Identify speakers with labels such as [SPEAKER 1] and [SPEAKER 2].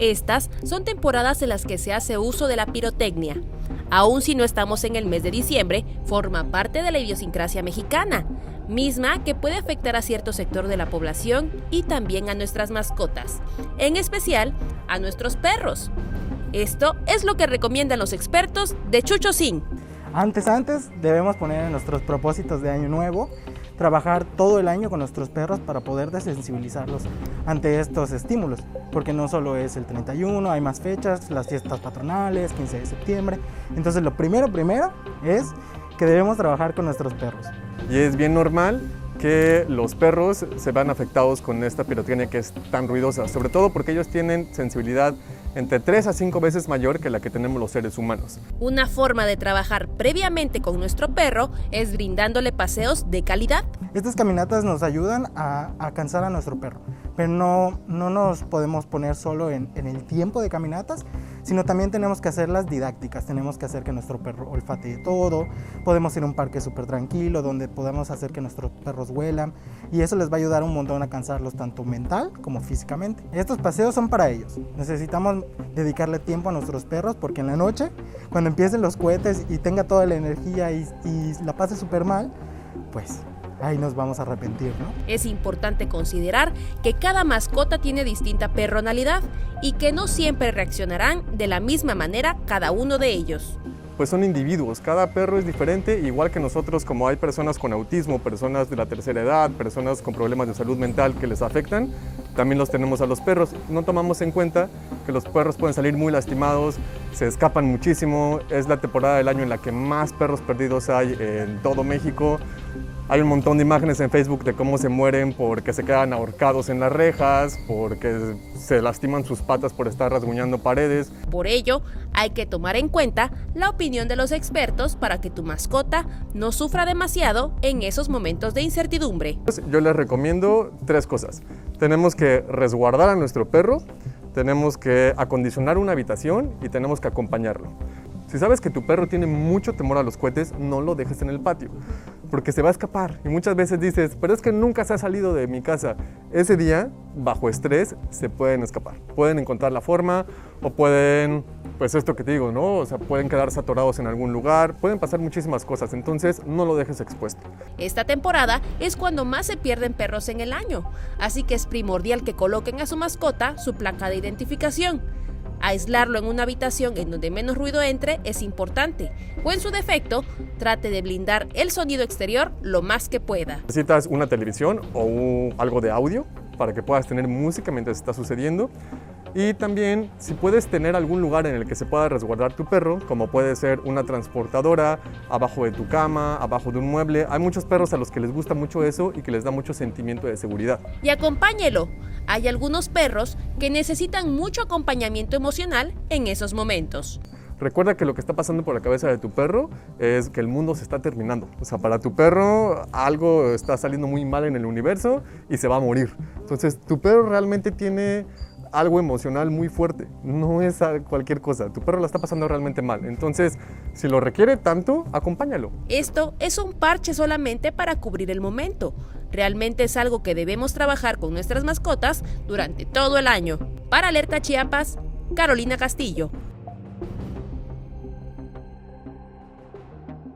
[SPEAKER 1] Estas son temporadas en las que se hace uso de la pirotecnia. Aun si no estamos en el mes de diciembre, forma parte de la idiosincrasia mexicana, misma que puede afectar a cierto sector de la población y también a nuestras mascotas, en especial a nuestros perros. Esto es lo que recomiendan los expertos de Chucho Sin.
[SPEAKER 2] Antes, antes debemos poner en nuestros propósitos de año nuevo trabajar todo el año con nuestros perros para poder desensibilizarlos ante estos estímulos, porque no solo es el 31, hay más fechas, las fiestas patronales, 15 de septiembre. Entonces lo primero, primero es que debemos trabajar con nuestros perros.
[SPEAKER 3] Y es bien normal que los perros se van afectados con esta pirotecnia que es tan ruidosa, sobre todo porque ellos tienen sensibilidad entre 3 a 5 veces mayor que la que tenemos los seres humanos.
[SPEAKER 1] Una forma de trabajar previamente con nuestro perro es brindándole paseos de calidad.
[SPEAKER 2] Estas caminatas nos ayudan a, cansar a nuestro perro, pero no, no nos podemos poner solo en, en el tiempo de caminatas, sino también tenemos que hacerlas didácticas, tenemos que hacer que nuestro perro olfatee todo, podemos ir a un parque súper tranquilo donde podamos hacer que nuestros perros huelan y eso les va a ayudar un montón a cansarlos tanto mental como físicamente. Estos paseos son para ellos, necesitamos dedicarle tiempo a nuestros perros porque en la noche, cuando empiecen los cohetes y tenga toda la energía y, y la pase súper mal, pues ahí nos vamos a arrepentir, ¿no?
[SPEAKER 1] Es importante considerar que cada mascota tiene distinta personalidad y que no siempre reaccionarán de la misma manera cada uno de ellos
[SPEAKER 3] pues son individuos, cada perro es diferente, igual que nosotros como hay personas con autismo, personas de la tercera edad, personas con problemas de salud mental que les afectan, también los tenemos a los perros. No tomamos en cuenta que los perros pueden salir muy lastimados, se escapan muchísimo, es la temporada del año en la que más perros perdidos hay en todo México. Hay un montón de imágenes en Facebook de cómo se mueren porque se quedan ahorcados en las rejas, porque se lastiman sus patas por estar rasguñando paredes.
[SPEAKER 1] Por ello, hay que tomar en cuenta la opinión de los expertos para que tu mascota no sufra demasiado en esos momentos de incertidumbre.
[SPEAKER 3] Yo les recomiendo tres cosas. Tenemos que resguardar a nuestro perro, tenemos que acondicionar una habitación y tenemos que acompañarlo. Si sabes que tu perro tiene mucho temor a los cohetes, no lo dejes en el patio porque se va a escapar. Y muchas veces dices, pero es que nunca se ha salido de mi casa. Ese día, bajo estrés, se pueden escapar. Pueden encontrar la forma o pueden, pues esto que te digo, ¿no? O sea, pueden quedarse atorados en algún lugar, pueden pasar muchísimas cosas. Entonces, no lo dejes expuesto.
[SPEAKER 1] Esta temporada es cuando más se pierden perros en el año. Así que es primordial que coloquen a su mascota su placa de identificación. Aislarlo en una habitación en donde menos ruido entre es importante, o en su defecto, trate de blindar el sonido exterior lo más que pueda.
[SPEAKER 3] Necesitas una televisión o algo de audio para que puedas tener música mientras está sucediendo. Y también si puedes tener algún lugar en el que se pueda resguardar tu perro, como puede ser una transportadora, abajo de tu cama, abajo de un mueble. Hay muchos perros a los que les gusta mucho eso y que les da mucho sentimiento de seguridad.
[SPEAKER 1] Y acompáñelo. Hay algunos perros que necesitan mucho acompañamiento emocional en esos momentos.
[SPEAKER 3] Recuerda que lo que está pasando por la cabeza de tu perro es que el mundo se está terminando. O sea, para tu perro algo está saliendo muy mal en el universo y se va a morir. Entonces, tu perro realmente tiene algo emocional muy fuerte, no es cualquier cosa. Tu perro la está pasando realmente mal. Entonces, si lo requiere tanto, acompáñalo.
[SPEAKER 1] Esto es un parche solamente para cubrir el momento. Realmente es algo que debemos trabajar con nuestras mascotas durante todo el año. Para Alerta Chiapas, Carolina Castillo.